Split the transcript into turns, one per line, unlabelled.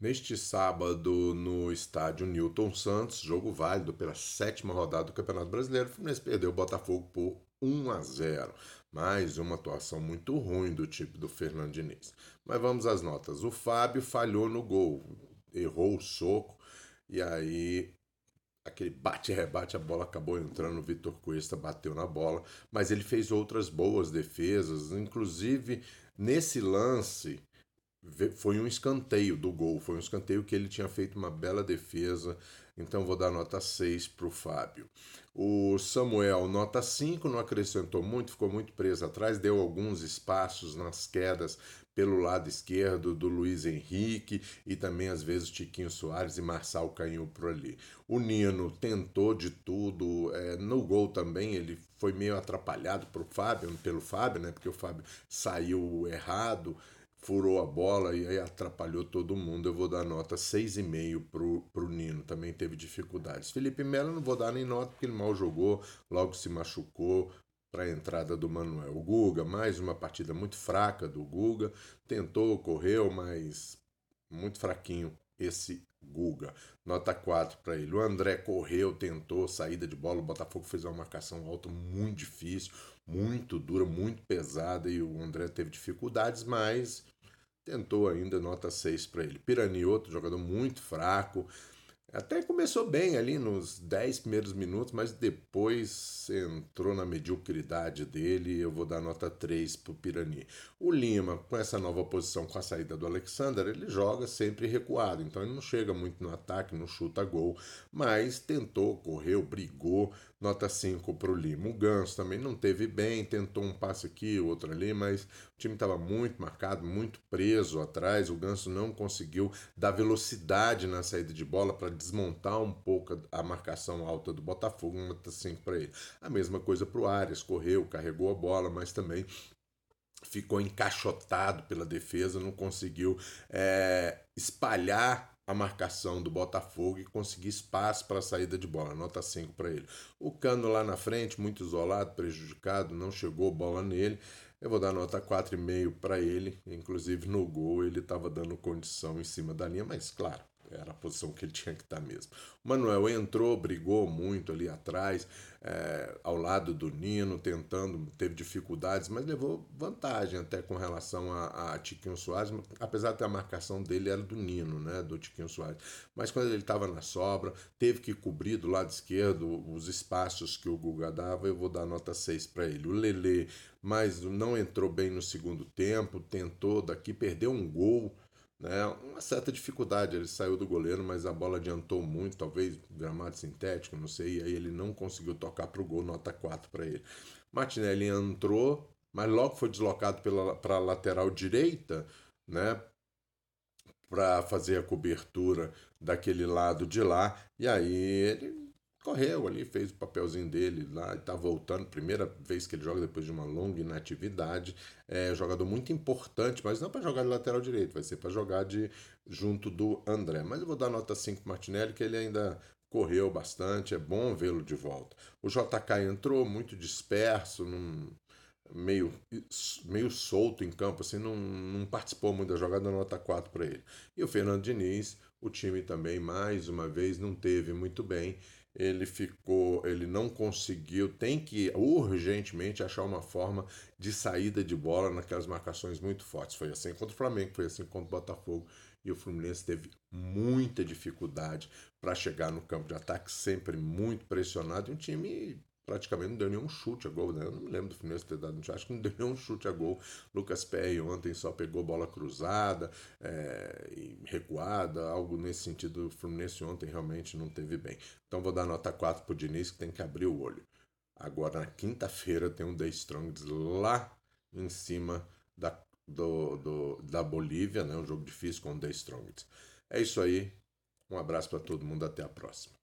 Neste sábado, no estádio Newton Santos, jogo válido pela sétima rodada do Campeonato Brasileiro, o Fluminense perdeu o Botafogo por 1 a 0. Mais uma atuação muito ruim do tipo do Fernando Diniz. Mas vamos às notas. O Fábio falhou no gol, errou o soco, e aí aquele bate-rebate, a bola acabou entrando, o Vitor Cuesta bateu na bola, mas ele fez outras boas defesas, inclusive nesse lance foi um escanteio do gol, foi um escanteio que ele tinha feito uma bela defesa, então vou dar nota 6 para o Fábio. O Samuel, nota 5, não acrescentou muito, ficou muito preso atrás, deu alguns espaços nas quedas pelo lado esquerdo do Luiz Henrique e também às vezes Tiquinho Soares e Marçal caiu por ali. O Nino tentou de tudo, é, no gol também ele foi meio atrapalhado pro Fábio, pelo Fábio, né? Porque o Fábio saiu errado furou a bola e aí atrapalhou todo mundo. Eu vou dar nota 6,5 pro, pro Nino, também teve dificuldades. Felipe Melo não vou dar nem nota porque ele mal jogou, logo se machucou para a entrada do Manuel. O Guga, mais uma partida muito fraca do Guga, tentou, correu, mas muito fraquinho esse Guga. Nota 4 para ele. O André correu, tentou, saída de bola. O Botafogo fez uma marcação alta muito difícil, muito dura, muito pesada e o André teve dificuldades, mas tentou ainda nota 6 para ele. Pirani, outro jogador muito fraco, até começou bem ali nos 10 primeiros minutos, mas depois entrou na mediocridade dele. Eu vou dar nota 3 para o Pirani. O Lima, com essa nova posição, com a saída do Alexander, ele joga sempre recuado, então ele não chega muito no ataque, não chuta gol, mas tentou, correu, brigou. Nota 5 para o Lima. O Ganso também não teve bem, tentou um passe aqui, outro ali, mas o time estava muito marcado, muito preso atrás. O Ganso não conseguiu dar velocidade na saída de bola para desmontar um pouco a marcação alta do Botafogo, nota 5 para ele. A mesma coisa para o Arias, correu, carregou a bola, mas também ficou encaixotado pela defesa, não conseguiu é, espalhar a marcação do Botafogo e conseguir espaço para a saída de bola. Nota 5 para ele. O Cano lá na frente, muito isolado, prejudicado, não chegou bola nele. Eu vou dar nota 4,5 para ele. Inclusive no gol ele estava dando condição em cima da linha, mas claro, era a posição que ele tinha que estar mesmo. O Manuel entrou, brigou muito ali atrás, é, ao lado do Nino, tentando, teve dificuldades, mas levou vantagem até com relação a, a Tiquinho Soares, apesar da marcação dele era do Nino, né, do Tiquinho Soares. Mas quando ele estava na sobra, teve que cobrir do lado esquerdo os espaços que o Guga dava, eu vou dar nota 6 para ele. O Lele, mas não entrou bem no segundo tempo, tentou daqui, perdeu um gol né? Uma certa dificuldade, ele saiu do goleiro, mas a bola adiantou muito, talvez gramado sintético, não sei, e aí ele não conseguiu tocar para o gol, nota 4 para ele. Martinelli entrou, mas logo foi deslocado para a lateral direita, né? Para fazer a cobertura daquele lado de lá, e aí ele correu ali, fez o papelzinho dele lá, está voltando, primeira vez que ele joga depois de uma longa inatividade. É jogador muito importante, mas não para jogar de lateral direito, vai ser para jogar de junto do André. Mas eu vou dar nota 5 para Martinelli, que ele ainda correu bastante, é bom vê-lo de volta. O JK entrou muito disperso, num, meio, meio solto em campo, assim, não, não participou muito da jogada, nota 4 para ele. E o Fernando Diniz, o time também, mais uma vez, não teve muito bem ele ficou, ele não conseguiu, tem que urgentemente achar uma forma de saída de bola naquelas marcações muito fortes. Foi assim contra o Flamengo, foi assim contra o Botafogo e o Fluminense teve muita dificuldade para chegar no campo de ataque, sempre muito pressionado, e um time praticamente não deu nenhum chute a gol, né? Eu não me lembro do Fluminense ter dado acho que não deu nenhum chute a gol. Lucas Perry ontem só pegou bola cruzada é, recuada, algo nesse sentido. O Fluminense ontem realmente não teve bem. Então vou dar nota 4 pro Diniz, que tem que abrir o olho. Agora, na quinta-feira, tem um The Strongs lá em cima da, do, do, da Bolívia, né? Um jogo difícil com o The Strongs. É isso aí. Um abraço para todo mundo, até a próxima.